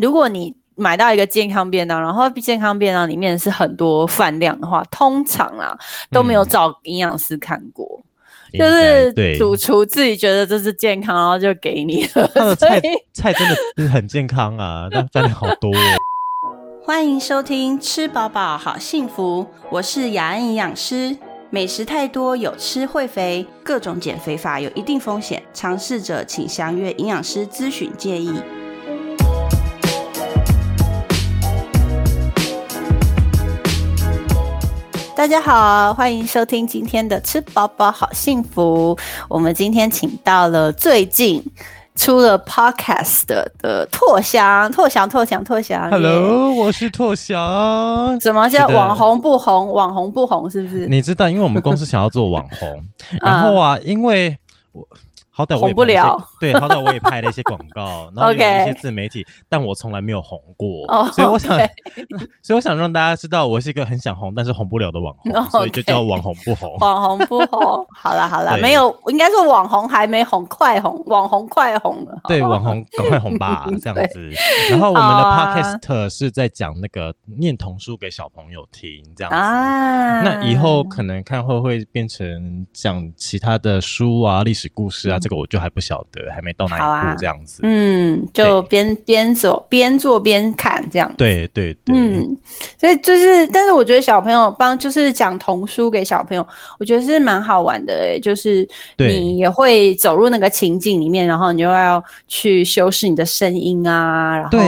如果你买到一个健康便当，然后健康便当里面是很多饭量的话，通常啊都没有找营养师看过，就是主厨自己觉得这是健康，然后就给你了。他 的菜 菜真的是很健康啊，但饭量好多。欢迎收听吃饱饱好幸福，我是雅安营养师。美食太多有吃会肥，各种减肥法有一定风险，尝试者请详阅营养师咨询建议。大家好，欢迎收听今天的吃饱饱好幸福。我们今天请到了最近出了 podcast 的拓翔，拓翔，拓翔，拓翔。Hello，我是拓翔。什么叫网红不红？网红不红是不是？你知道，因为我们公司想要做网红，然后啊，因为我。好歹我也不了，对，好歹我也拍了一些广告，然后有一些自媒体，但我从来没有红过，所以我想，所以我想让大家知道，我是一个很想红，但是红不了的网红，所以就 叫网红不红。网红不红，好了好了，没有，应该是网红还没红，快红，网红快红了。对，网红赶快红吧，这样子。然后我们的 podcast 是在讲那个念童书给小朋友听，这样子。那以后可能看会不会变成讲其他的书啊，历史故事啊。这个我就还不晓得，还没到哪一步这样子。嗯，就边边走边做边看这样。对对对。嗯，所以就是，但是我觉得小朋友帮就是讲童书给小朋友，我觉得是蛮好玩的诶。就是你也会走入那个情境里面，然后你又要去修饰你的声音啊，然后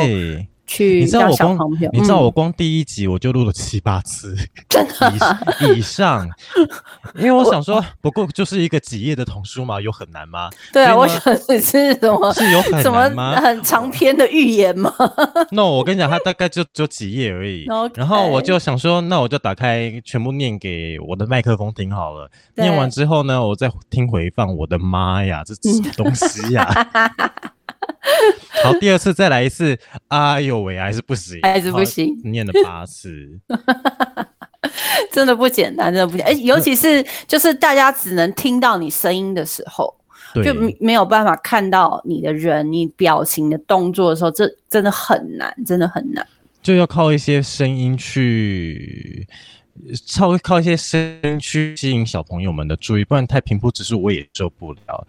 对。你知道我光，你知道我光第一集我就录了七八次，真的 以上，因为我想说，不过就是一个几页的童书嘛，有很难吗？对啊，我想你是什么？是有很难吗？很长篇的预言吗？No，我跟你讲，它大概就只有几页而已。然后我就想说，那我就打开全部念给我的麦克风听好了。念完之后呢，我再听回放。我的妈呀，这什么东西呀？好，第二次再来一次。哎呦喂，还是不行，还是不行。念了八次，真的不简单，真的不简单。尤其是就是大家只能听到你声音的时候，就没有办法看到你的人、你表情的动作的时候，这真的很难，真的很难。就要靠一些声音去，稍微靠一些声音去吸引小朋友们的注意，不然太平铺直述我也受不了。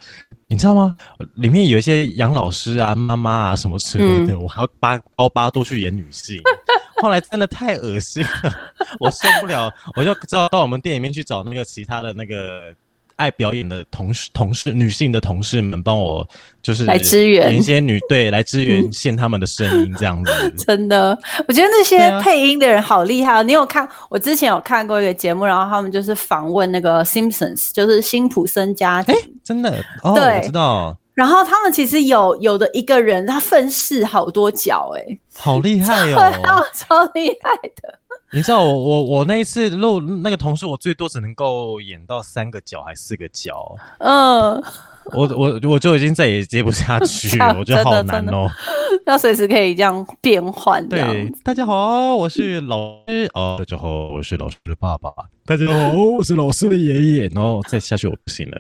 你知道吗？里面有一些杨老师啊、妈妈啊什么之类的，我还要八高八度去演女性，后来真的太恶心了，我受不了，我就知道到我们店里面去找那个其他的那个。爱表演的同事、同事、女性的同事们，帮我就是来支援一些女对 来支援献他们的声音，这样子。真的，我觉得那些配音的人好厉害哦。你有看？我之前有看过一个节目，然后他们就是访问那个 Simpsons，就是辛普森家庭。真的？哦，我知道。然后他们其实有有的一个人，他分饰好多角，哎，好厉害哦，超厉害的。你知道 我我我那一次录那个同事，我最多只能够演到三个角还是四个角？嗯，我我我就已经再也接不下去，我觉得好难哦。要随时可以这样变换。对，大家好，我是老师哦。大家好，我是老师的爸爸。大家好，我是老师的爷爷。然后再下去我不行了。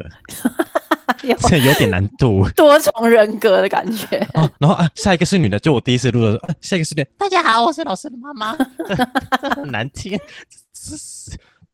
这有点难度，多重人格的感觉。哦，然后啊，下一个是女的，就我第一次录的。下一个是女，大家好，我是老师的妈妈。很难听，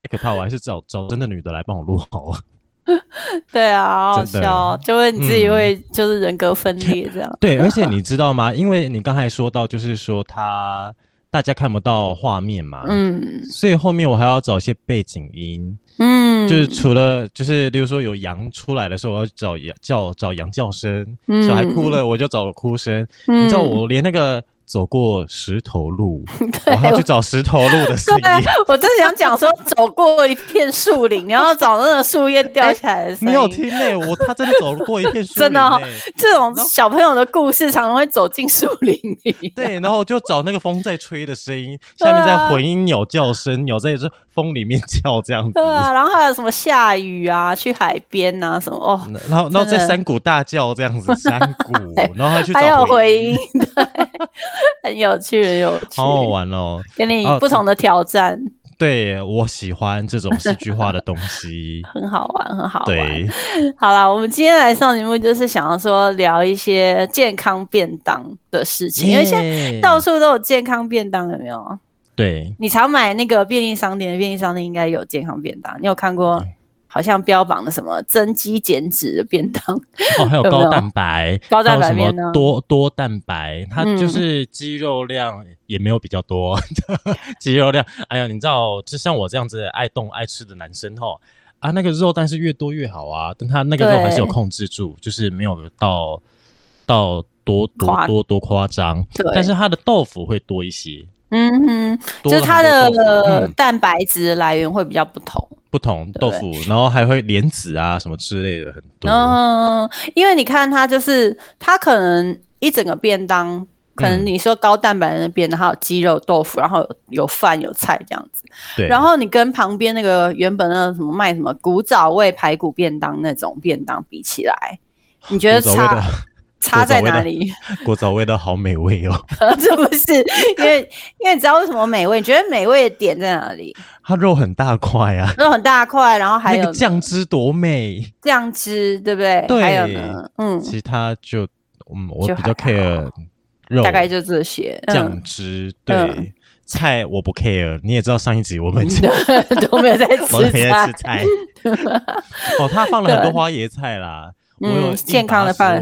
太可怕，我还是找找真的女的来帮我录好了。对啊，好笑，就会你自己会就是人格分裂 这样。对，而且你知道吗？因为你刚才说到，就是说他。大家看不到画面嘛，嗯，所以后面我还要找一些背景音，嗯，就是除了就是比如说有羊出来的时候，我要找羊叫找羊叫声，小孩哭了我就找哭声，你知道我连那个。走过石头路，我要去找石头路的声音。我正想讲说，走过一片树林，然后找那个树叶掉下来的声音。没有听嘞，我他真的走过一片树林。真的，这种小朋友的故事常常会走进树林里。对，然后就找那个风在吹的声音，下面在回音鸟叫声，鸟在这风里面叫这样子。对啊，然后还有什么下雨啊，去海边啊什么哦。然后，然后在山谷大叫这样子，山谷，然后还去还有回音。很有趣，很有趣，好好玩哦！给你不同的挑战。对我喜欢这种戏剧化的东西，很好玩，很好玩。对，好啦，我们今天来上节目就是想要说聊一些健康便当的事情，因为现在到处都有健康便当，有没有？对，你常买那个便利商店的便利商店应该有健康便当，你有看过？好像标榜的什么增肌减脂的便当哦，还有 高蛋白，高蛋白面呢？多多蛋白，它就是肌肉量也没有比较多，肌肉量。哎呀，你知道，就像我这样子爱动爱吃的男生吼啊，那个肉但是越多越好啊，但他那个肉还是有控制住，就是没有到到多多多多夸张，但是他的豆腐会多一些。嗯哼，就是它的蛋白质来源会比较不同。不同豆腐，然后还会莲子啊什么之类的很多。嗯，因为你看它就是它可能一整个便当，可能你说高蛋白的便当，还有鸡肉豆腐，然后有有饭有菜这样子。对。然后你跟旁边那个原本那个什么卖什么古早味排骨便当那种便当比起来，你觉得差？差在哪里？锅枣味道好美味哦！这不是因为，因为你知道为什么美味？你觉得美味的点在哪里？它肉很大块啊，肉很大块，然后还有酱汁多美，酱汁对不对？对，还有呢，嗯，其他就嗯，我比较 care 肉，大概就这些酱汁。对，菜我不 care，你也知道上一集我们 都没有在吃菜，哦，他放了很多花椰菜啦。嗯，健康的饭，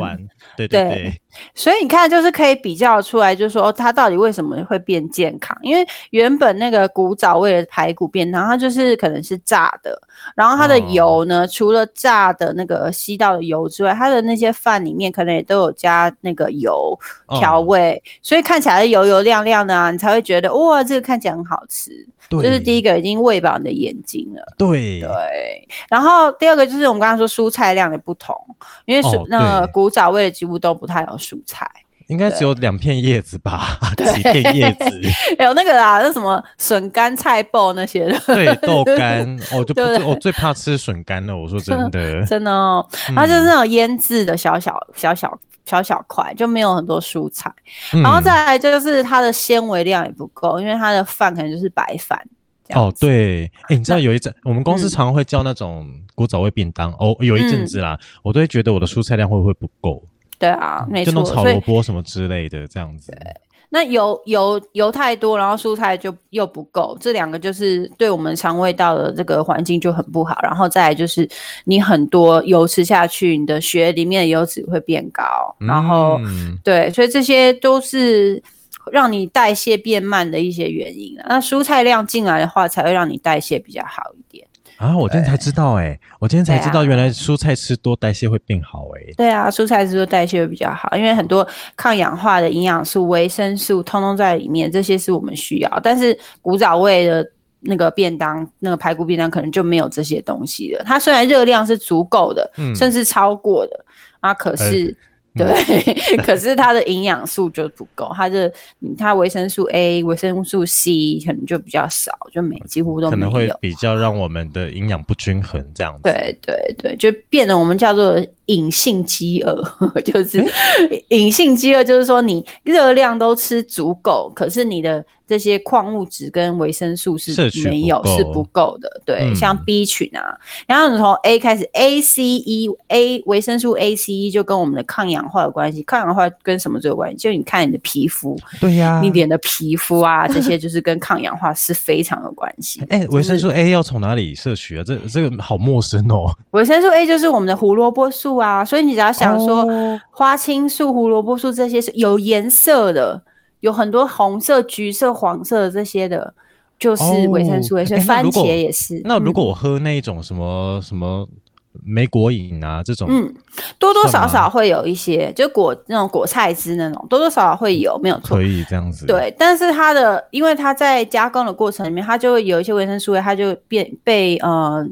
对对。对，所以你看，就是可以比较出来，就是说它到底为什么会变健康？因为原本那个古早味的排骨便当，它就是可能是炸的，然后它的油呢，除了炸的那个吸到的油之外，它的那些饭里面可能也都有加那个油调味，所以看起来油油亮亮的啊，你才会觉得哇，这个看起来很好吃。这是第一个已经喂饱你的眼睛了，对对。然后第二个就是我们刚刚说蔬菜量的不同，因为蔬那古早味的几乎都不太有蔬菜，应该只有两片叶子吧，几片叶子。有那个啦，那什么笋干、菜爆那些的，对豆干，我就不我最怕吃笋干了。我说真的，真的哦，它就是那种腌制的小小小小。小小块就没有很多蔬菜，然后再来就是它的纤维量也不够，因为它的饭可能就是白饭。哦，对，哎，你知道有一阵我们公司常会叫那种古早味便当，哦，有一阵子啦，我都会觉得我的蔬菜量会不会不够？对啊，没错，就那种炒萝卜什么之类的这样子。那油油油太多，然后蔬菜就又不够，这两个就是对我们肠胃道的这个环境就很不好。然后再来就是你很多油吃下去，你的血里面的油脂会变高，然后对，所以这些都是让你代谢变慢的一些原因。那蔬菜量进来的话，才会让你代谢比较好一点。啊，我今天才知道哎，我今天才知道原来蔬菜吃多代谢会变好哎。对啊，蔬菜吃多代谢会比较好，因为很多抗氧化的营养素、维生素通通在里面，这些是我们需要。但是古早味的那个便当，那个排骨便当可能就没有这些东西了。它虽然热量是足够的，甚至超过的啊，可是。对，可是它的营养素就不够，它的它维生素 A、维生素 C 可能就比较少，就没几乎都可能会比较让我们的营养不均衡这样子。对对对，就变得我们叫做隐性饥饿，就是隐性饥饿，就是说你热量都吃足够，可是你的。这些矿物质跟维生素是没有是不够的，对，像 B 群啊，然后你从 A 开始，A、C、E、A 维生素 A、C、E 就跟我们的抗氧化有关系，抗氧化跟什么最有关系？就你看你的皮肤，对呀，你脸的皮肤啊，这些就是跟抗氧化是非常有关系。哎，维生素 A 要从哪里摄取啊？这这个好陌生哦。维生素 A 就是我们的胡萝卜素啊，所以你只要想说花青素、胡萝卜素这些是有颜色的。有很多红色、橘色、黄色这些的，就是维生素 A。所以番茄也是。那如果我喝那一种什么什么莓果饮啊，这种，嗯，多多少少会有一些，就果那种果菜汁那种，多多少少会有，没有错。可以这样子。对，但是它的，因为它在加工的过程里面，它就会有一些维生素 A，它就变被呃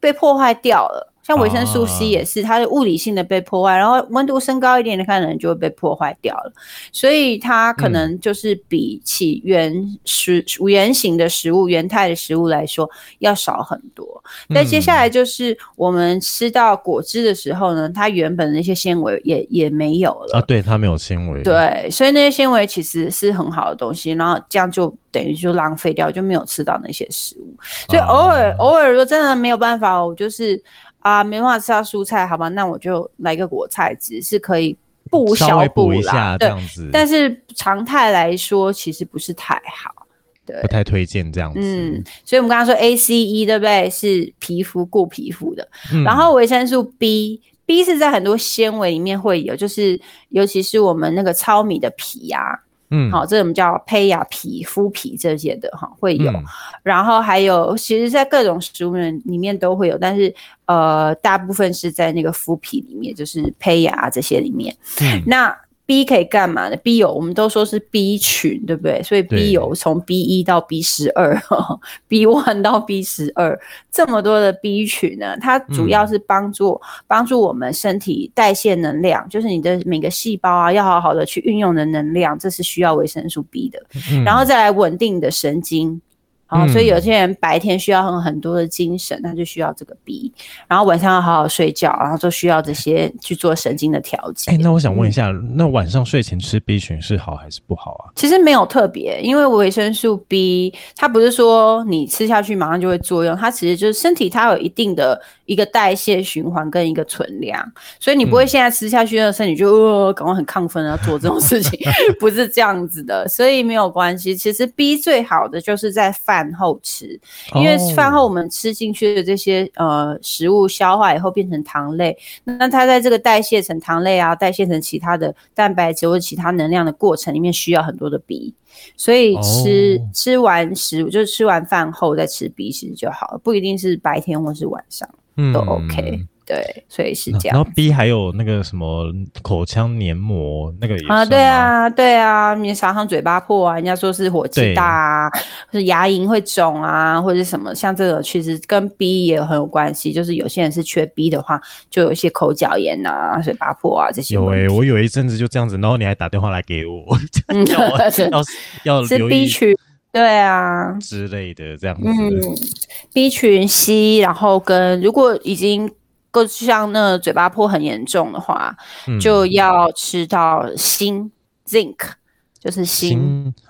被破坏掉了。像维生素 C 也是，它的物理性的被破坏，然后温度升高一点，它可能就会被破坏掉了。所以它可能就是比起原食原形的食物、原态的食物来说要少很多。那接下来就是我们吃到果汁的时候呢，它原本的那些纤维也也没有了啊，对，它没有纤维。对，所以那些纤维其实是很好的东西，然后这样就等于就浪费掉，就没有吃到那些食物。所以偶尔偶尔如果真的没有办法，我就是。啊，没办法吃到蔬菜，好吧，那我就来个果菜汁，是可以补小补一下这样子。但是常态来说，其实不是太好，对，不太推荐这样子。嗯，所以我们刚刚说 A、C、E，对不对？是皮肤顾皮肤的。然后维生素 B，B 是在很多纤维里面会有，就是尤其是我们那个糙米的皮呀。嗯，好，这我们叫胚芽皮、麸皮这些的哈，会有，然后还有，其实，在各种食物里面都会有，但是呃，大部分是在那个麸皮里面，就是胚芽这些里面。嗯，那。B 可以干嘛呢？B 有，我们都说是 B 群，对不对？所以 B 有从 B 一到 B 十二，B one 到 B 十二，这么多的 B 群呢？它主要是帮助帮助我们身体代谢能量，就是你的每个细胞啊，要好好的去运用的能量，这是需要维生素 B 的。然后再来稳定你的神经。哦，所以有些人白天需要很很多的精神，他就需要这个 B，然后晚上要好好睡觉，然后就需要这些去做神经的调节。哎，那我想问一下，那晚上睡前吃 B 群是好还是不好啊？其实没有特别，因为维生素 B 它不是说你吃下去马上就会作用，它其实就是身体它有一定的一个代谢循环跟一个存量，所以你不会现在吃下去，那身体就呃赶快很亢奋要做这种事情，不是这样子的，所以没有关系。其实 B 最好的就是在饭。饭后吃，因为饭后我们吃进去的这些呃食物消化以后变成糖类，那它在这个代谢成糖类啊，代谢成其他的蛋白质或者其他能量的过程里面需要很多的 B，所以吃吃完食物就是吃完饭后再吃 B 其实就好了，不一定是白天或是晚上都 OK。对，所以是这样。然后 B 还有那个什么口腔黏膜，那个也啊，对啊，对啊，你常常嘴巴破啊，人家说是火气大啊，或者牙龈会肿啊，或者什么，像这个其实跟 B 也很有关系。就是有些人是缺 B 的话，就有一些口角炎啊、嘴巴破啊这些。有诶，我有一阵子就这样子，然后你还打电话来给我，要要 是 B 群，对啊之类的这样子。嗯，B 群 C，然后跟如果已经。够像那嘴巴破很严重的话，就要吃到锌 （zinc），就是锌。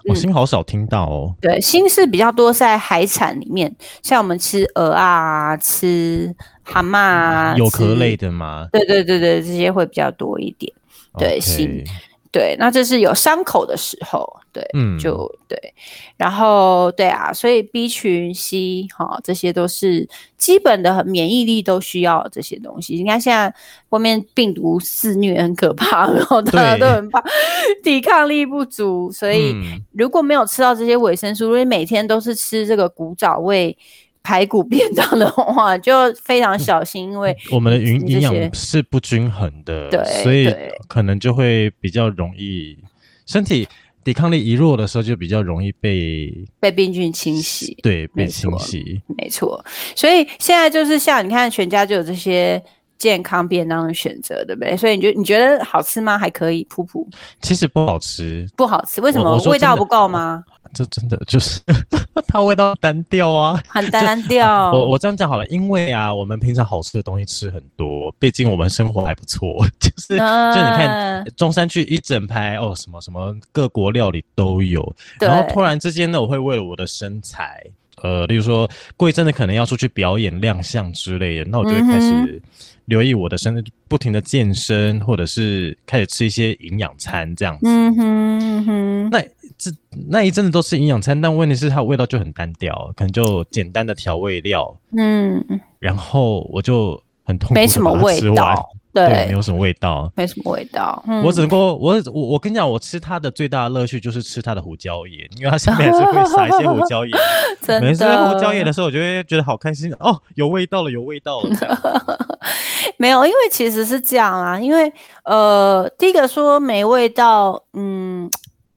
我锌好少听到哦。对，锌是比较多在海产里面，像我们吃鹅啊、吃蛤蟆啊，有壳类的吗？对对对对，这些会比较多一点。对，锌。对，那这是有伤口的时候，对，嗯，就对，然后对啊，所以 B 群 C 哈，这些都是基本的免疫力都需要这些东西。你看现在外面病毒肆虐很可怕，然后大家都很怕，抵抗力不足，所以如果没有吃到这些维生素，如果每天都是吃这个古早味。排骨便当的话，就非常小心，因为我们的营营养是不均衡的，对，所以可能就会比较容易身体抵抗力一弱的时候，就比较容易被被病菌侵袭，对，被侵袭，没错。所以现在就是像你看，全家就有这些健康便当的选择，对不对？所以你觉你觉得好吃吗？还可以，噗噗。其实不好吃，不好吃，为什么？味道不够吗？这真的就是 它味道单调啊，很单调。我我这样讲好了，因为啊，我们平常好吃的东西吃很多，毕竟我们生活还不错。就是就你看中山区一整排哦，什么什么各国料理都有。然后突然之间呢，我会为了我的身材，呃，例如说过一阵子可能要出去表演亮相之类的，那我就会开始留意我的身，不停的健身，或者是开始吃一些营养餐这样子。嗯哼哼，那。是那一阵子都是营养餐，但问题是它的味道就很单调，可能就简单的调味料，嗯，然后我就很痛苦，没什么味道，对，没有什么味道，没什么味道。我只能够，我我我跟你讲，我吃它的最大的乐趣就是吃它的胡椒盐，因为它上面还是会撒一些胡椒盐。每次胡椒盐的时候，我就会觉得好开心哦，有味道了，有味道了。没有，因为其实是这样啊，因为呃，第一个说没味道，嗯。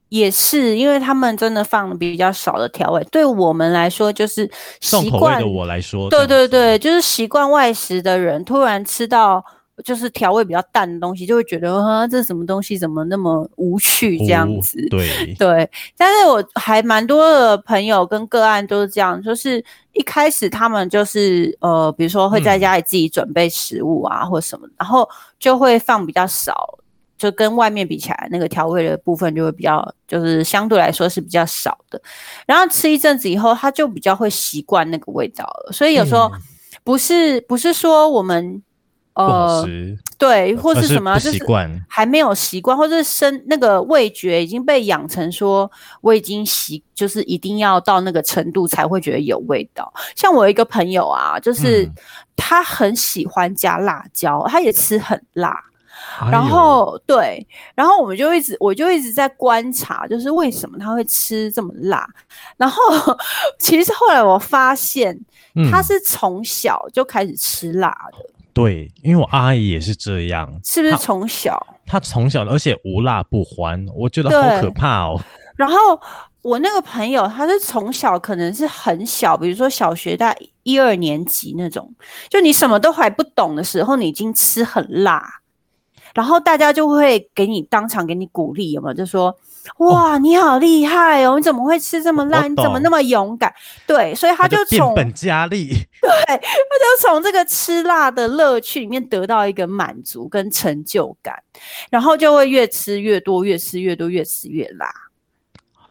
也是，因为他们真的放比较少的调味，对我们来说就是习惯的我来说，对对对，就是习惯外食的人，突然吃到就是调味比较淡的东西，就会觉得啊，这什么东西怎么那么无趣这样子？对 对，但是我还蛮多的朋友跟个案都是这样，就是一开始他们就是呃，比如说会在家里自己准备食物啊，或什么，然后就会放比较少。就跟外面比起来，那个调味的部分就会比较，就是相对来说是比较少的。然后吃一阵子以后，他就比较会习惯那个味道了。所以有时候不是不是说我们呃对，或是什么，就是还没有习惯，或者是生那个味觉已经被养成说我已经习，就是一定要到那个程度才会觉得有味道。像我一个朋友啊，就是他很喜欢加辣椒，他也吃很辣。然后对，然后我们就一直，我就一直在观察，就是为什么他会吃这么辣。然后 其实后来我发现，他是从小就开始吃辣的。对，因为我阿姨也是这样，是不是从小？他从小，而且无辣不欢，我觉得好可怕哦。然后我那个朋友，他是从小可能是很小，比如说小学在一二年级那种，就你什么都还不懂的时候，你已经吃很辣。然后大家就会给你当场给你鼓励，有没有？就说哇，你好厉害哦！你怎么会吃这么辣？你怎么那么勇敢？对，所以他就从本加厉，对，他就从这个吃辣的乐趣里面得到一个满足跟成就感，然后就会越吃越多，越吃越多，越吃越辣，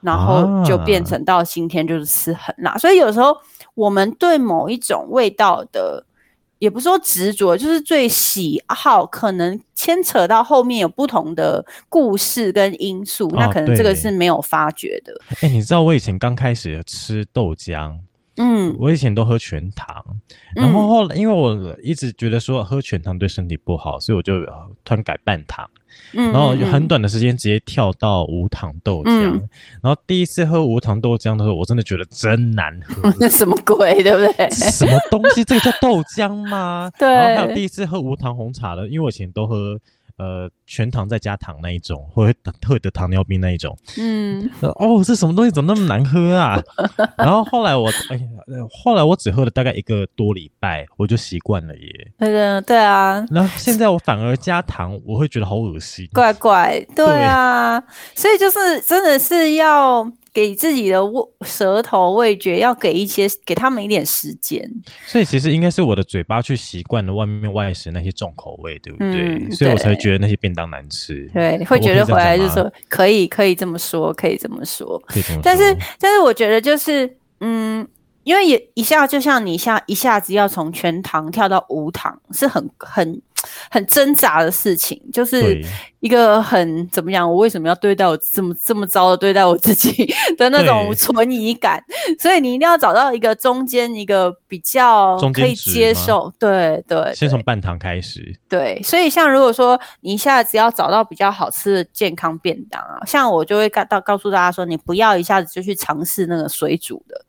然后就变成到今天就是吃很辣。所以有时候我们对某一种味道的。也不是说执着，就是最喜好，可能牵扯到后面有不同的故事跟因素，那可能这个是没有发觉的。哎，你知道我以前刚开始吃豆浆，嗯，我以前都喝全糖，然后后来因为我一直觉得说喝全糖对身体不好，所以我就突然改半糖。然后很短的时间直接跳到无糖豆浆，然后第一次喝无糖豆浆的时候，我真的觉得真难喝，那什么鬼，对不对？什么东西？这个叫豆浆吗？对。然后还有第一次喝无糖红茶的，因为我以前都喝。呃，全糖再加糖那一种，或者特得糖尿病那一种。嗯，哦，这什么东西怎么那么难喝啊？然后后来我，哎呀，后来我只喝了大概一个多礼拜，我就习惯了耶。对对啊。然后现在我反而加糖，我会觉得好恶心。怪怪，对啊。所以就是真的是要。给自己的味舌头味觉要给一些，给他们一点时间。所以其实应该是我的嘴巴去习惯了外面外食那些重口味，对不对？所以我才觉得那些便当难吃。对，会觉得回来就说可以，可以这么说，可以这么说。但是，但是我觉得就是，嗯。因为也一下就像你下一下子要从全糖跳到无糖，是很很很挣扎的事情，就是一个很怎么样？我为什么要对待我这么这么糟的对待我自己 的那种存疑感？所以你一定要找到一个中间一个比较可以接受，对对。先从半糖开始。对，所以像如果说你一下子要找到比较好吃的健康便当啊，像我就会告到告诉大家说，你不要一下子就去尝试那个水煮的。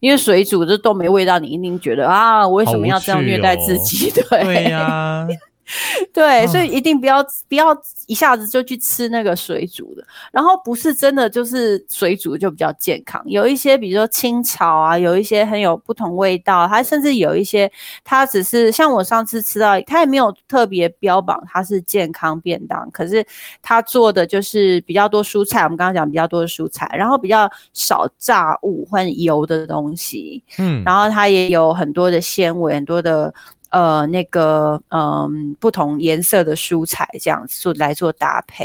因为水煮这都没味道，你一定觉得啊，我为什么要这样虐待自己？对呀。对，所以一定不要不要一下子就去吃那个水煮的，然后不是真的就是水煮就比较健康。有一些比如说清炒啊，有一些很有不同味道，它甚至有一些它只是像我上次吃到，它也没有特别标榜它是健康便当，可是它做的就是比较多蔬菜，我们刚刚讲比较多的蔬菜，然后比较少炸物或油的东西，嗯，然后它也有很多的纤维，很多的。呃，那个，嗯，不同颜色的蔬菜这样做来做搭配，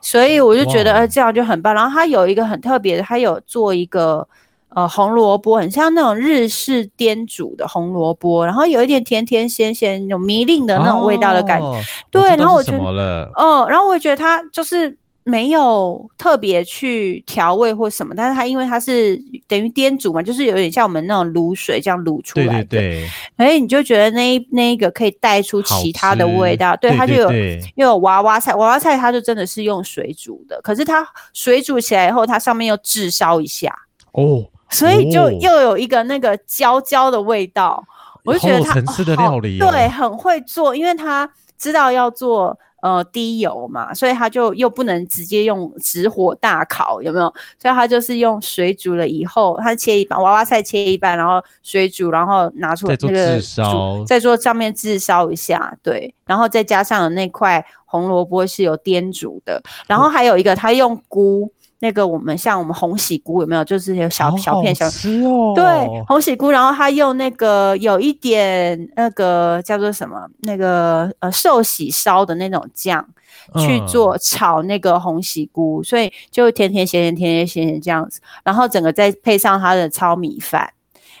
所以我就觉得，呃，这样就很棒。然后它有一个很特别的，它有做一个呃红萝卜，很像那种日式颠煮的红萝卜，然后有一点甜甜咸咸，有迷令的那种味道的感觉。对，然后我觉得，哦，然后我觉得它就是。没有特别去调味或什么，但是它因为它是等于颠煮嘛，就是有点像我们那种卤水这样卤出来的。对对对。哎，你就觉得那那一个可以带出其他的味道，对它就有又有娃娃菜，娃娃菜它就真的是用水煮的，可是它水煮起来以后，它上面又炙烧一下哦，所以就又有一个那个焦焦的味道。我就觉得它层次的料理，对，很会做，因为他知道要做。呃低油嘛，所以它就又不能直接用直火大烤，有没有？所以它就是用水煮了以后，它切一半娃娃菜切一半，然后水煮，然后拿出那个再做上面炙烧一下，对，然后再加上那块红萝卜是有颠煮的，然后还有一个它用菇。那个我们像我们红喜菇有没有？就是有小小片小。对，红喜菇，然后他用那个有一点那个叫做什么？那个呃寿喜烧的那种酱去做炒那个红喜菇，所以就甜甜咸咸甜甜咸咸这样子。然后整个再配上它的糙米饭，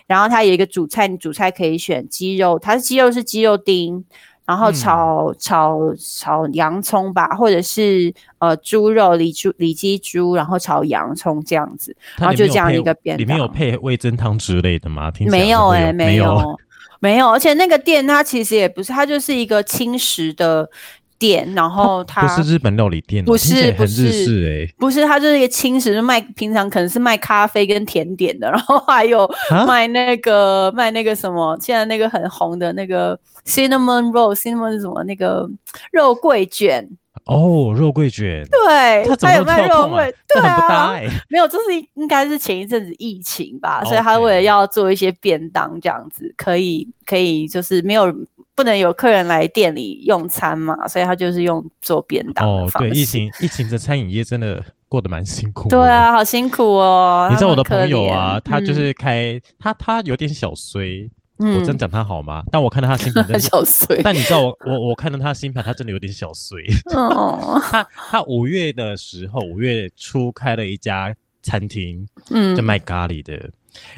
然后它有一个主菜，你主菜可以选鸡肉，它的鸡肉是鸡肉丁。然后炒炒炒洋葱吧，或者是呃猪肉里猪里脊猪，然后炒洋葱这样子，然后就这样一个便里面有配味增汤之类的吗？没有哎，没有没有，而且那个店它其实也不是，它就是一个轻食的店，然后它不是日本料理店，不是不是哎，不是，它就是一个轻食，卖平常可能是卖咖啡跟甜点的，然后还有卖那个卖那个什么，现在那个很红的那个。Cinnamon roll，cinnamon 是什么？那个肉桂卷哦，肉桂卷。对，他有卖肉桂，对啊，没有，这是应该是前一阵子疫情吧，所以他为了要做一些便当这样子，可以可以就是没有不能有客人来店里用餐嘛，所以他就是用做便当哦，对，疫情疫情的餐饮业真的过得蛮辛苦。对啊，好辛苦哦。你知道我的朋友啊，他就是开他他有点小衰。我真讲他好吗？但我看到他新盘真 小衰。但你知道我我我看到他新盘，他真的有点小衰。哦。他他五月的时候，五月初开了一家餐厅，嗯，就卖咖喱的。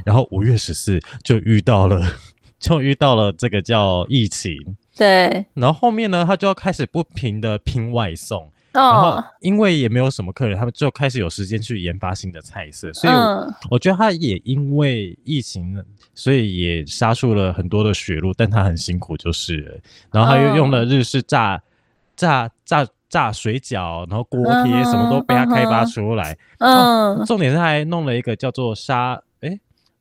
然后五月十四就遇到了，就遇到了这个叫疫情。对。然后后面呢，他就要开始不停的拼外送。然后，因为也没有什么客人，他们就开始有时间去研发新的菜色，所以我觉得他也因为疫情，所以也杀出了很多的血路，但他很辛苦就是了。然后他又用了日式炸炸炸炸水饺，然后锅贴什么都被他开发出来。嗯，重点是还弄了一个叫做沙哎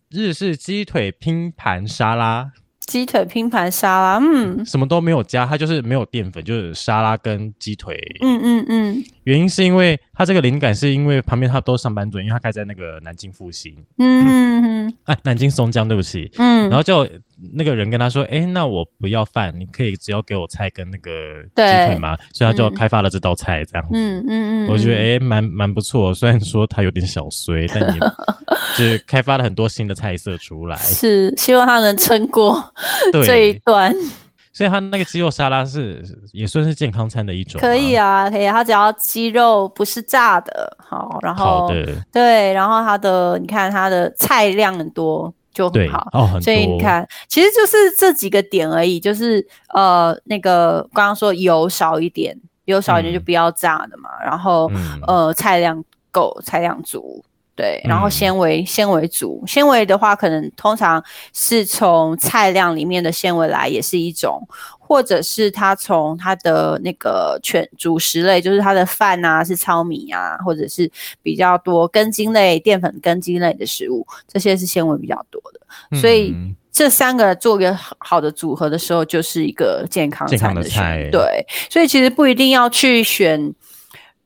日式鸡腿拼盘沙拉。鸡腿拼盘沙拉，嗯，什么都没有加，它就是没有淀粉，就是沙拉跟鸡腿。嗯嗯嗯。原因是因为他这个灵感是因为旁边他都上班族，因为他开在那个南京复兴。嗯嗯嗯。哎，南京松江，对不起。嗯。然后就那个人跟他说：“哎，那我不要饭，你可以只要给我菜跟那个鸡腿吗？”所以他就开发了这道菜，这样子。嗯嗯嗯。我觉得哎，蛮蛮不错。虽然说他有点小衰，但也就是开发了很多新的菜色出来。是，希望他能撑过这一段。所以它那个鸡肉沙拉是也算是健康餐的一种，可以啊，可以。它只要鸡肉不是炸的，好，然后对，然后它的你看它的菜量很多就很好哦，所以你看其实就是这几个点而已，就是呃那个刚刚说油少一点，油少一点就不要炸的嘛，然后呃菜量够，菜量足。对，然后纤维纤维足，纤维的话，可能通常是从菜量里面的纤维来，也是一种，或者是它从它的那个全主食类，就是它的饭啊，是糙米啊，或者是比较多根茎类、淀粉根茎类的食物，这些是纤维比较多的。所以这三个做一个好的组合的时候，就是一个健康餐的菜。对，所以其实不一定要去选。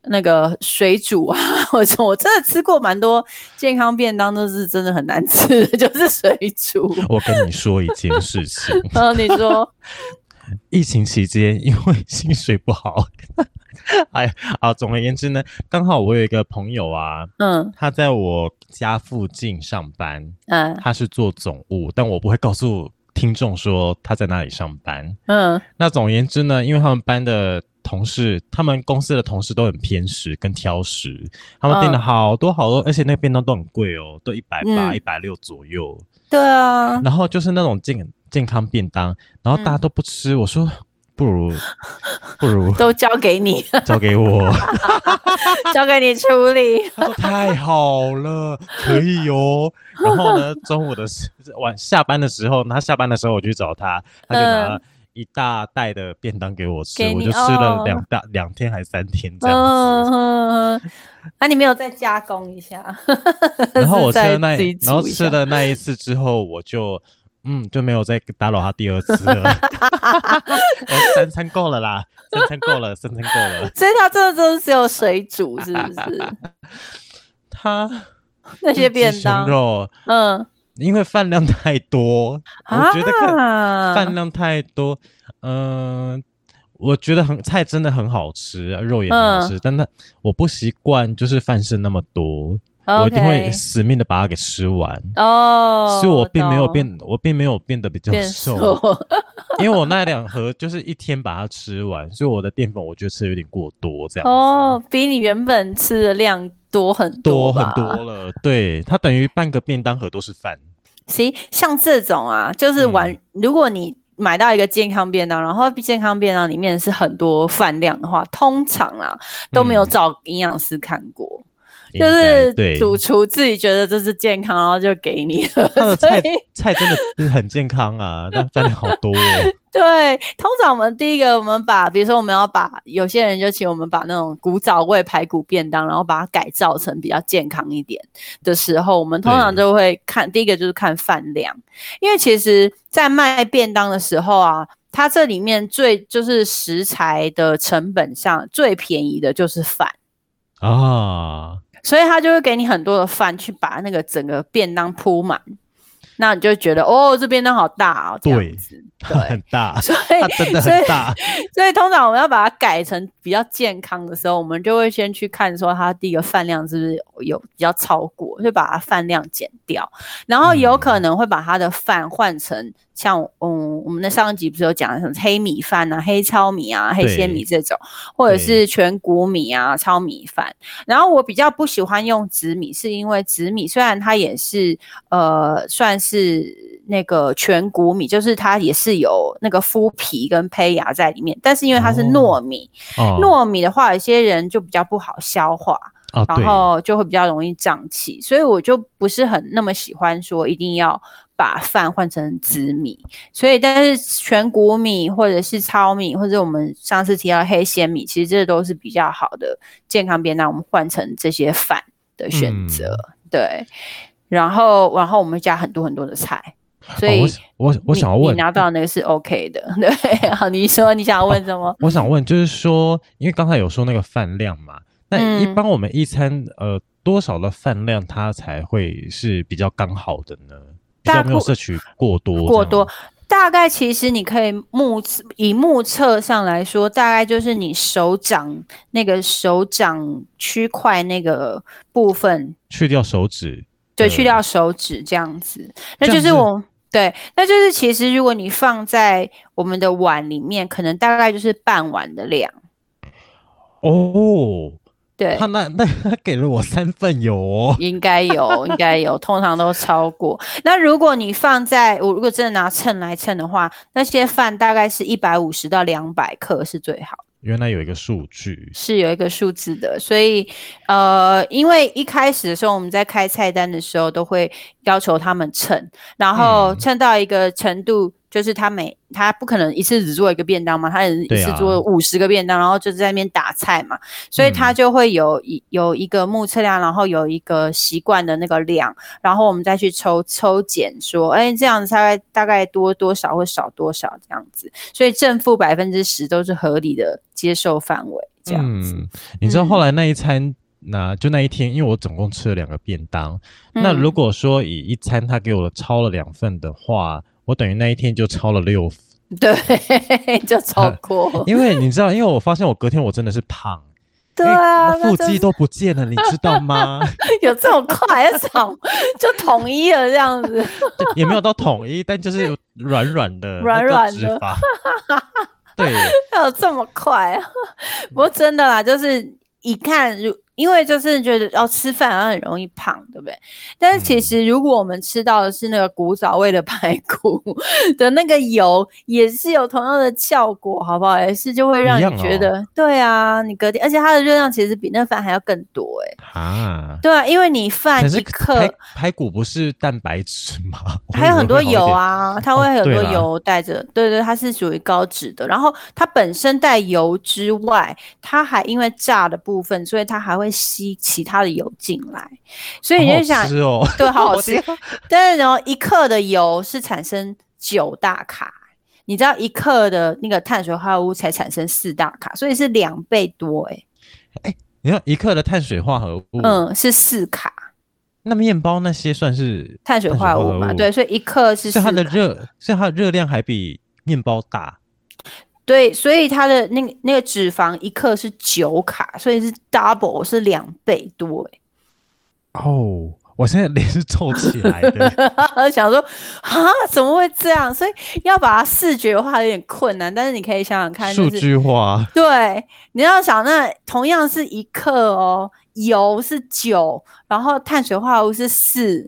那个水煮啊，我说我真的吃过蛮多健康便当，都是真的很难吃，就是水煮。我跟你说一件事情，嗯，你说，疫情期间因为薪水不好，哎啊，总而言之呢，刚好我有一个朋友啊，嗯，他在我家附近上班，嗯，他是做总务，但我不会告诉听众说他在哪里上班，嗯，那总而言之呢，因为他们班的。同事，他们公司的同事都很偏食跟挑食，他们订了好多好多，而且那个便当都很贵哦，都一百八、一百六左右。对啊，然后就是那种健健康便当，然后大家都不吃，我说不如 不如都交给你，交给我，交给你处理。他说太好了，可以哦。然后呢，中午的时晚下班的时候，他下班的时候我去找他，他就拿。一大袋的便当给我吃，我就吃了两大两天还是三天这样子。啊，你没有再加工一下？然后 我吃了那，然后吃了那一次之后，我就嗯，就没有再打扰他第二次了。三餐够了啦，三餐够了，三餐够了。所以他真的真是有水煮，是不是？他那些便当肉，嗯，因为饭量太多，我觉得饭量太多，嗯。我觉得很菜真的很好吃，肉也很好吃，但那我不习惯，就是饭剩那么多，我一定会死命的把它给吃完哦。所以我并没有变，我并没有变得比较瘦，因为我那两盒就是一天把它吃完，所以我的淀粉我觉得吃的有点过多，这样哦，比你原本吃的量多很多很多了。对，它等于半个便当盒都是饭。行，像这种啊，就是玩，如果你。买到一个健康便当，然后健康便当里面是很多饭量的话，通常啊都没有找营养师看过，就是主厨自己觉得这是健康，然后就给你了。菜菜真的是很健康啊，但饭量好多。对，通常我们第一个，我们把，比如说我们要把有些人就请我们把那种古早味排骨便当，然后把它改造成比较健康一点的时候，我们通常就会看第一个就是看饭量，因为其实在卖便当的时候啊，它这里面最就是食材的成本上最便宜的就是饭。啊，所以他就会给你很多的饭去把那个整个便当铺满。那你就觉得哦，这边都好大哦，这样子，对，很大，所以真的很大。所以通常我们要把它改成比较健康的时候，我们就会先去看说它第一个饭量是不是有比较超过，就把它饭量减掉，然后有可能会把它的饭换成像嗯，我们的上一集不是有讲什么黑米饭啊、黑糙米啊、黑鲜米这种，或者是全谷米啊、糙米饭。然后我比较不喜欢用紫米，是因为紫米虽然它也是呃算是。是那个全谷米，就是它也是有那个麸皮跟胚芽在里面，但是因为它是糯米，糯米的话，有些人就比较不好消化，然后就会比较容易胀气，所以我就不是很那么喜欢说一定要把饭换成紫米，所以但是全谷米或者是糙米，或者我们上次提到黑鲜米，其实这都是比较好的健康便当，我们换成这些饭的选择，对。然后，然后我们加很多很多的菜，所以，我我想要问，你拿到那个是 OK 的，对。好，你说你想要问什么？我想问，就是说，因为刚才有说那个饭量嘛，那一般我们一餐呃多少的饭量它才会是比较刚好的呢？比较没有摄取过多，过多。大概其实你可以目以目测上来说，大概就是你手掌那个手掌区块那个部分去掉手指。对，去掉手指这样子，那就是我对，那就是其实如果你放在我们的碗里面，可能大概就是半碗的量。哦，对，他那那他给了我三份有哦，应该有，应该有，通常都超过。那如果你放在我如果真的拿秤来称的话，那些饭大概是一百五十到两百克是最好。原来有一个数据是有一个数字的，所以呃，因为一开始的时候我们在开菜单的时候都会要求他们称，然后称到一个程度。就是他每他不可能一次只做一个便当嘛，他一次做五十个便当，然后就是在那边打菜嘛，所以他就会有一有一个目测量，然后有一个习惯的那个量，然后我们再去抽抽检，说，哎，这样子大概大概多多少或少多少这样子，所以正负百分之十都是合理的接受范围这样子。你知道后来那一餐，那就那一天，因为我总共吃了两个便当，那如果说以一餐他给我超了两份的话。我等于那一天就超了六，对，就超过。因为你知道，因为我发现我隔天我真的是胖，对啊，腹肌都不见了，你知道吗？有这么快？少就统一了这样子，也没有到统一，但就是软软的、软软的。对，有这么快啊？不过真的啦，就是一看如。因为就是觉得要吃饭好像很容易胖，对不对？但是其实如果我们吃到的是那个古早味的 排骨的那个油，也是有同样的效果，好不好？也是就会让你觉得，对啊，你隔天，而且它的热量其实比那饭还要更多，哎，啊，对啊，因为你饭一克排骨不是蛋白质吗？还有很多油啊，它会很多油带着，对对，它是属于高脂的。然后它本身带油之外，它还因为炸的部分，所以它还会。会吸其他的油进来，所以你就想，哦，对，好好 吃。但是然后一克的油是产生九大卡，你知道一克的那个碳水化合物才产生四大卡，所以是两倍多哎。哎，你看一克的碳水化合物，嗯，是四卡。那面包那些算是碳水化合物嘛？对，所以一克是，所以它的热，所以它的热量还比面包大。对，所以它的那个那个脂肪一克是九卡，所以是 double 是两倍多哎。哦，我现在脸是皱起来的，想说啊，怎么会这样？所以要把它视觉化有点困难，但是你可以想想看，数据化。对，你要想，那同样是一克哦，油是九，然后碳水化合物是四。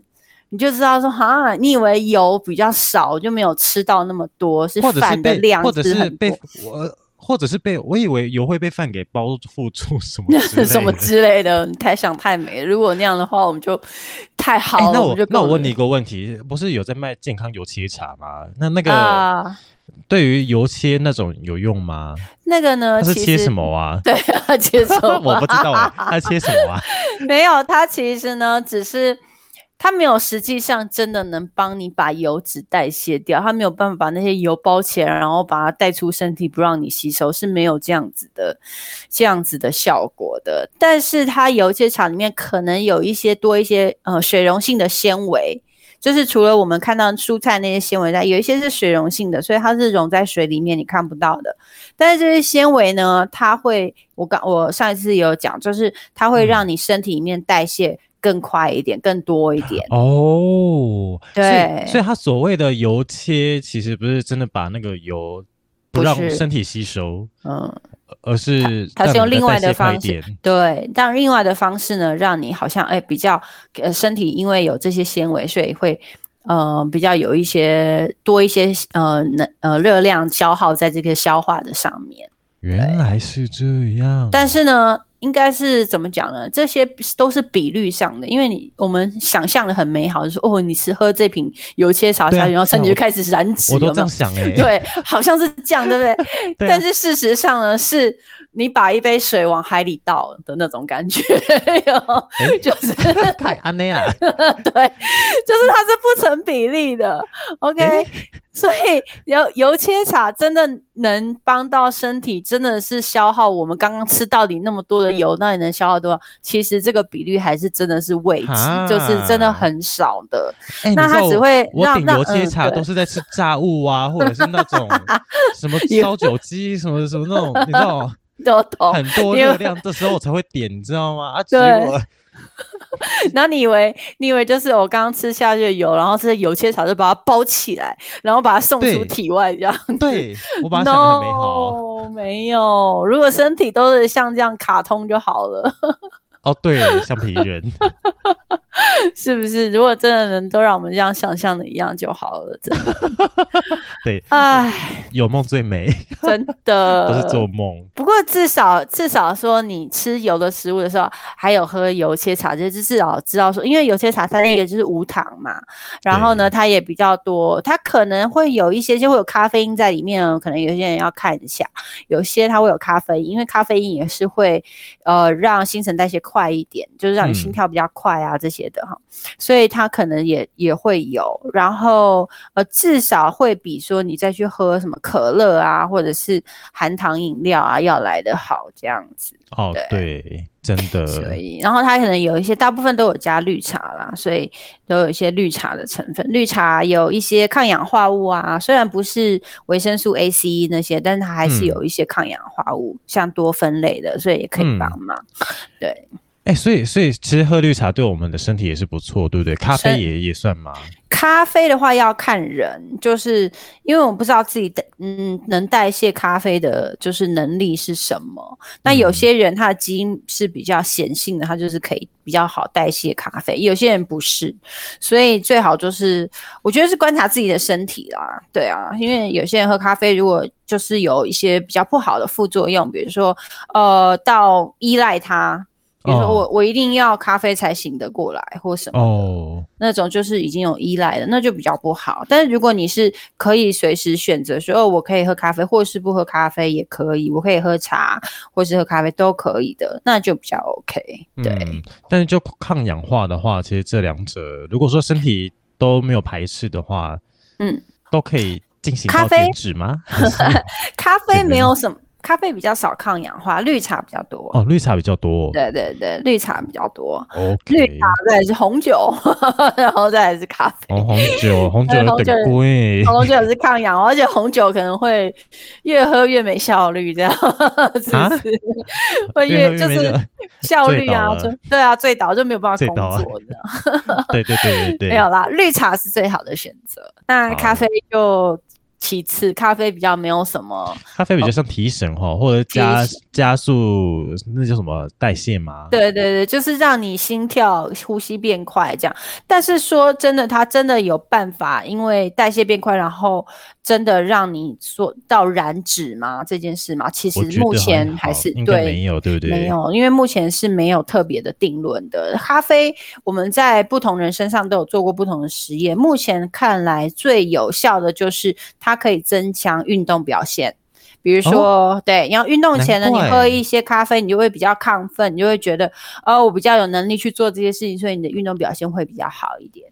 你就知道说哈，你以为油比较少就没有吃到那么多，是饭的量或者是被我，或者是被我以为油会被饭给包覆住什么 什么之类的，你太想太美。如果那样的话，我们就 太好了。那我那我问你一个问题，不是有在卖健康油切茶吗？那那个对于油切那种有用吗？那个呢？它是切什么啊？对啊，切什么？我不知道啊，它切什么啊？没有，它其实呢，只是。它没有实际上真的能帮你把油脂代谢掉，它没有办法把那些油包起来，然后把它带出身体，不让你吸收，是没有这样子的这样子的效果的。但是它有一些厂里面可能有一些多一些呃水溶性的纤维，就是除了我们看到蔬菜那些纤维外，有一些是水溶性的，所以它是溶在水里面你看不到的。但是这些纤维呢，它会我刚我上一次有讲，就是它会让你身体里面代谢。更快一点，更多一点哦。对，所以它所谓的油切，其实不是真的把那个油不让身体吸收，嗯，而是它是用另外的方式，对，但另外的方式呢，让你好像哎比较呃身体因为有这些纤维，所以会呃比较有一些多一些呃能呃热量消耗在这个消化的上面。原来是这样，但是呢。应该是怎么讲呢？这些都是比率上的，因为你我们想象的很美好，就是哦，你是喝这瓶油切茶下去，然后身体就开始燃脂，我都这样想哎，对，好像是这样，对不对？但是事实上呢，是你把一杯水往海里倒的那种感觉，就是太安内啊，对，就是它是不成比例的，OK。所以油油切茶真的能帮到身体，真的是消耗我们刚刚吃到底那么多的油，那你能消耗多少？其实这个比率还是真的是未知，就是真的很少的。那它只会让让油切茶都是在吃炸物啊，或者是那种什么烧酒鸡什么什么那种，你知道吗？很多热量这时候才会点，你知道吗？啊，结果。然后你以为你以为就是我刚刚吃下去的油，然后是油切草就把它包起来，然后把它送出体外这样。对，我把它想的很美好。没有，如果身体都是像这样卡通就好了。哦，对，橡皮人，是不是？如果真的能都让我们这样想象的一样就好了，真的。对，哎，有梦最美，真的都是做梦。不过至少至少说，你吃油的食物的时候，还有喝油切茶，就是至少知道说，因为油切茶它那个就是无糖嘛，然后呢，它也比较多，它可能会有一些就会有咖啡因在里面，可能有些人要看一下，有些它会有咖啡因，因为咖啡因也是会呃让新陈代谢。快一点，就是让你心跳比较快啊，这些的哈，所以它可能也也会有，然后呃，至少会比说你再去喝什么可乐啊，或者是含糖饮料啊要来的好，这样子。哦，对，真的。所以，然后它可能有一些，大部分都有加绿茶啦，所以都有一些绿茶的成分。绿茶有一些抗氧化物啊，虽然不是维生素 A、C、E 那些，但是它还是有一些抗氧化物，像多酚类的，所以也可以帮忙。对。哎，所以所以其实喝绿茶对我们的身体也是不错，对不对？咖啡也也算吗？咖啡的话要看人，就是因为我不知道自己的嗯能代谢咖啡的，就是能力是什么。那有些人他的基因是比较显性的，他就是可以比较好代谢咖啡；有些人不是，所以最好就是我觉得是观察自己的身体啦。对啊，因为有些人喝咖啡如果就是有一些比较不好的副作用，比如说呃到依赖它。比如说我我一定要咖啡才醒得过来，或什么哦，那种就是已经有依赖了，那就比较不好。但是如果你是可以随时选择说，哦，我可以喝咖啡，或是不喝咖啡也可以，我可以喝茶，或是喝咖啡都可以的，那就比较 OK。对，但是就抗氧化的话，其实这两者如果说身体都没有排斥的话，嗯，都可以进行咖啡脂吗？咖啡没有什么。咖啡比较少抗氧化，绿茶比较多。哦，绿茶比较多。对对对，绿茶比较多。绿茶再是红酒，然后再是咖啡。红酒，红酒有点贵。红酒是抗氧化，而且红酒可能会越喝越没效率，这样 是不是？会越就是效率啊，就对啊，醉倒就没有办法工作的。对对对对对。没有啦，绿茶是最好的选择。那咖啡就。其次，咖啡比较没有什么，咖啡比较像提神哈，或者加加速那叫什么代谢吗？对对对，就是让你心跳、呼吸变快这样。但是说真的，它真的有办法，因为代谢变快，然后。真的让你做到燃脂吗？这件事吗？其实目前还是对没有，对不对？没有，因为目前是没有特别的定论的。咖啡我们在不同人身上都有做过不同的实验，目前看来最有效的就是它可以增强运动表现。比如说，对，要运动前呢，你喝一些咖啡，你就会比较亢奋，你就会觉得，哦，我比较有能力去做这些事情，所以你的运动表现会比较好一点。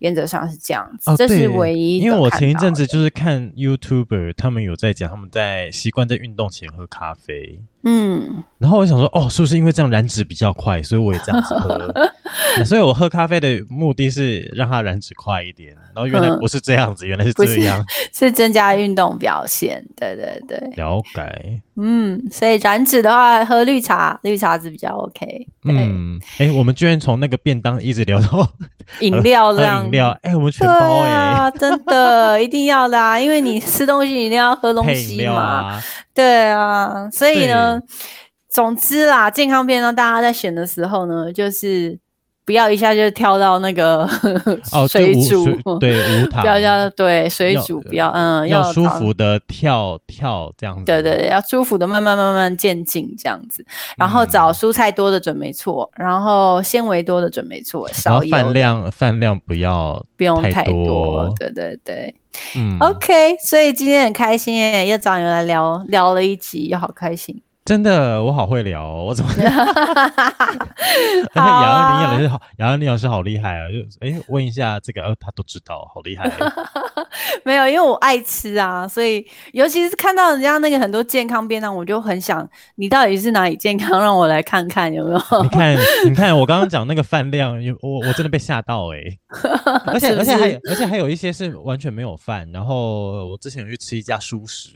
原则上是这样子，这是唯一。因为我前一阵子就是看 YouTuber，他们有在讲他们在习惯在运动前喝咖啡。嗯，然后我想说，哦，是不是因为这样燃脂比较快，所以我也这样子喝？所以我喝咖啡的目的是让它燃脂快一点。然后原来不是这样子，原来是这样，是增加运动表现。对对对，了解。嗯，所以燃脂的话，喝绿茶，绿茶是比较 OK。嗯，哎，我们居然从那个便当一直聊到 饮料这样。料哎，我们全包哎，真的一定要的啊！因为你吃东西一定要喝东西嘛，对啊，所以呢，总之啦，健康便当大家在选的时候呢，就是。不要一下就跳到那个哦 水煮，对无糖，不要要对水煮，不要嗯，要舒服的跳跳这样子，对对对，要舒服的慢慢慢慢渐进这样子，然后找蔬菜多的准没错，然后纤维多的准没错，少饭量饭量不要不用太多，对对对，嗯，OK，所以今天很开心耶，又找你来聊聊了一集，又好开心。真的，我好会聊，我怎么？杨杨林老师好，杨林老师好厉害啊！就哎，问一下这个，呃，他都知道，好厉害。没有，因为我爱吃啊，所以尤其是看到人家那个很多健康便当，我就很想，你到底是哪里健康？让我来看看有没有。你看，你看，我刚刚讲那个饭量，我我真的被吓到哎！而且而且还而且还有一些是完全没有饭，然后我之前有去吃一家素食，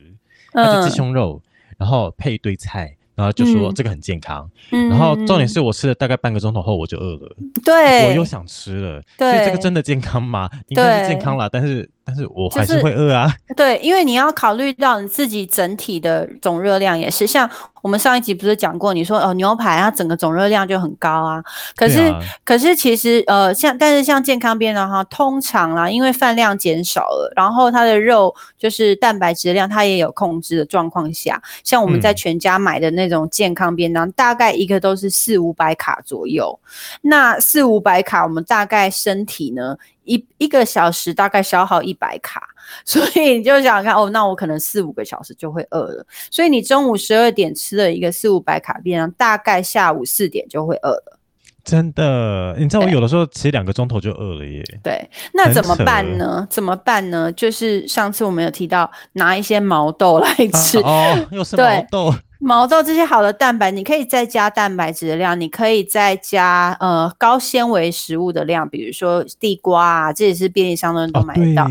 它是鸡胸肉。然后配一堆菜，然后就说这个很健康。然后重点是我吃了大概半个钟头后，我就饿了。对，我又想吃了。所以这个真的健康吗？应该是健康啦，但是。但是我还是会饿啊。对，因为你要考虑到你自己整体的总热量也是。像我们上一集不是讲过，你说哦牛排它整个总热量就很高啊。可是可是其实呃像但是像健康边的话，通常啦，因为饭量减少了，然后它的肉就是蛋白质量它也有控制的状况下，像我们在全家买的那种健康便当，大概一个都是四五百卡左右。那四五百卡，我们大概身体呢？一一个小时大概消耗一百卡，所以你就想想看哦，那我可能四五个小时就会饿了。所以你中午十二点吃了一个四五百卡便当，大概下午四点就会饿了。真的，你知道我有的时候其实两个钟头就饿了耶。对，那怎么办呢？怎么办呢？就是上次我们有提到拿一些毛豆来吃哦，又是毛豆。毛豆这些好的蛋白，你可以再加蛋白质的量，你可以再加呃高纤维食物的量，比如说地瓜啊，这也是便利商店都买得到。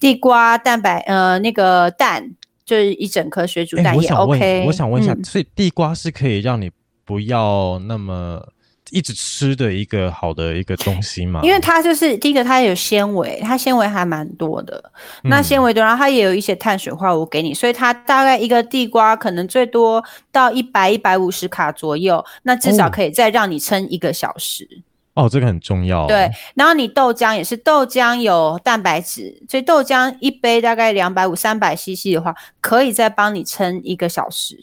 地瓜蛋白呃那个蛋就是一整颗水煮蛋也 OK。我想问一下，所以地瓜是可以让你不要那么。一直吃的一个好的一个东西嘛，因为它就是第一个，它有纤维，它纤维还蛮多的。那纤维多，然后它也有一些碳水化合物给你，所以它大概一个地瓜可能最多到一百一百五十卡左右，那至少可以再让你撑一个小时。哦，这个很重要。对，然后你豆浆也是，豆浆有蛋白质，所以豆浆一杯大概两百五三百 CC 的话，可以再帮你撑一个小时，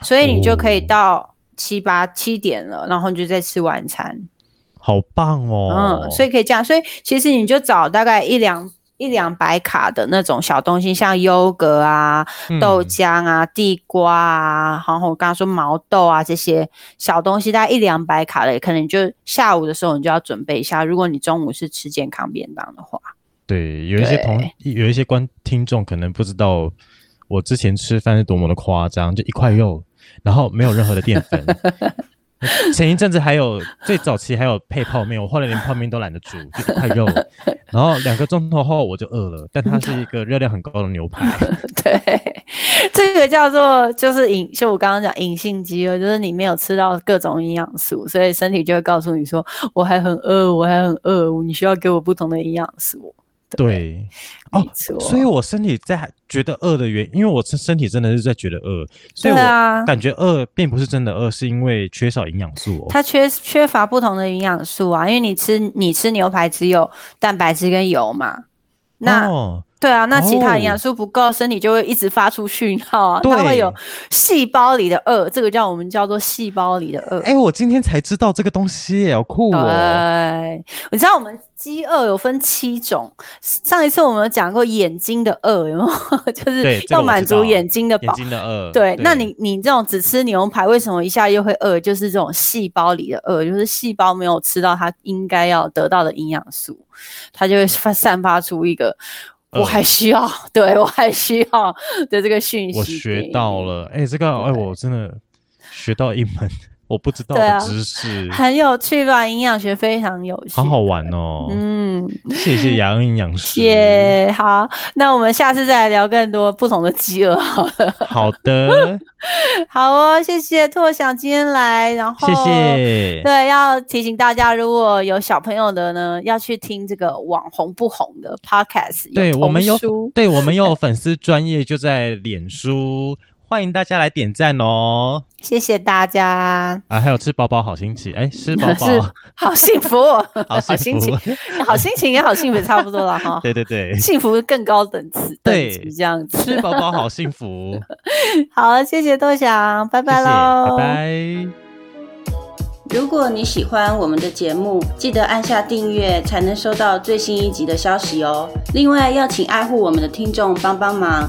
所以你就可以到。七八七点了，然后你就在吃晚餐，好棒哦。嗯，所以可以这样，所以其实你就找大概一两。一两百卡的那种小东西，像优格啊、豆浆啊、地瓜啊，然后我刚刚说毛豆啊这些小东西，大概一两百卡的，可能就下午的时候你就要准备一下。如果你中午是吃健康便当的话，对，有一些同有一些观听众可能不知道，我之前吃饭是多么的夸张，就一块肉，然后没有任何的淀粉。前一阵子还有最早期还有配泡面，我后来连泡面都懒得煮，就一块肉。然后两个钟头后我就饿了，但它是一个热量很高的牛排。对，这个叫做就是隐，就我刚刚讲隐性饥饿，就是你没有吃到各种营养素，所以身体就会告诉你说我还很饿，我还很饿，你需要给我不同的营养素。对，哦，所以我身体在觉得饿的原因，因为我身身体真的是在觉得饿，所以我感觉饿并不是真的饿，是因为缺少营养素。它缺缺乏不同的营养素啊，因为你吃你吃牛排只有蛋白质跟油嘛，那。对啊，那其他营养素不够，身体就会一直发出讯号啊，它会有细胞里的饿，这个叫我们叫做细胞里的饿。哎，我今天才知道这个东西，好酷哦！对，你知道我们饥饿有分七种，上一次我们有讲过眼睛的饿，有没有？就是要满足眼睛的饱。眼睛的饿。对，那你你这种只吃牛排，为什么一下又会饿？就是这种细胞里的饿，就是细胞没有吃到它应该要得到的营养素，它就会发散发出一个。我还需要，对我还需要的这个讯息。我学到了，哎，这个哎，我真的学到一门我不知道的知识，很有趣吧？营养学非常有趣，好好玩哦。嗯，谢谢杨营养师。耶，好，那我们下次再来聊更多不同的饥饿。好了，好的，好哦，谢谢拓想今天来，然后谢谢。对，要提醒大家，如果有小朋友的呢，要去听这个网红不红的 podcast。对我们有，对我们有粉丝专业就在脸书。欢迎大家来点赞哦！谢谢大家啊！还有吃饱饱好心情，哎，吃饱饱 好幸福，好心情，好心情也好幸福，差不多了哈。对对对，幸福更高等次，对，这样子，吃饱饱好幸福。好，谢谢多想，拜拜喽，拜拜。如果你喜欢我们的节目，记得按下订阅，才能收到最新一集的消息哦。另外，要请爱护我们的听众帮帮忙。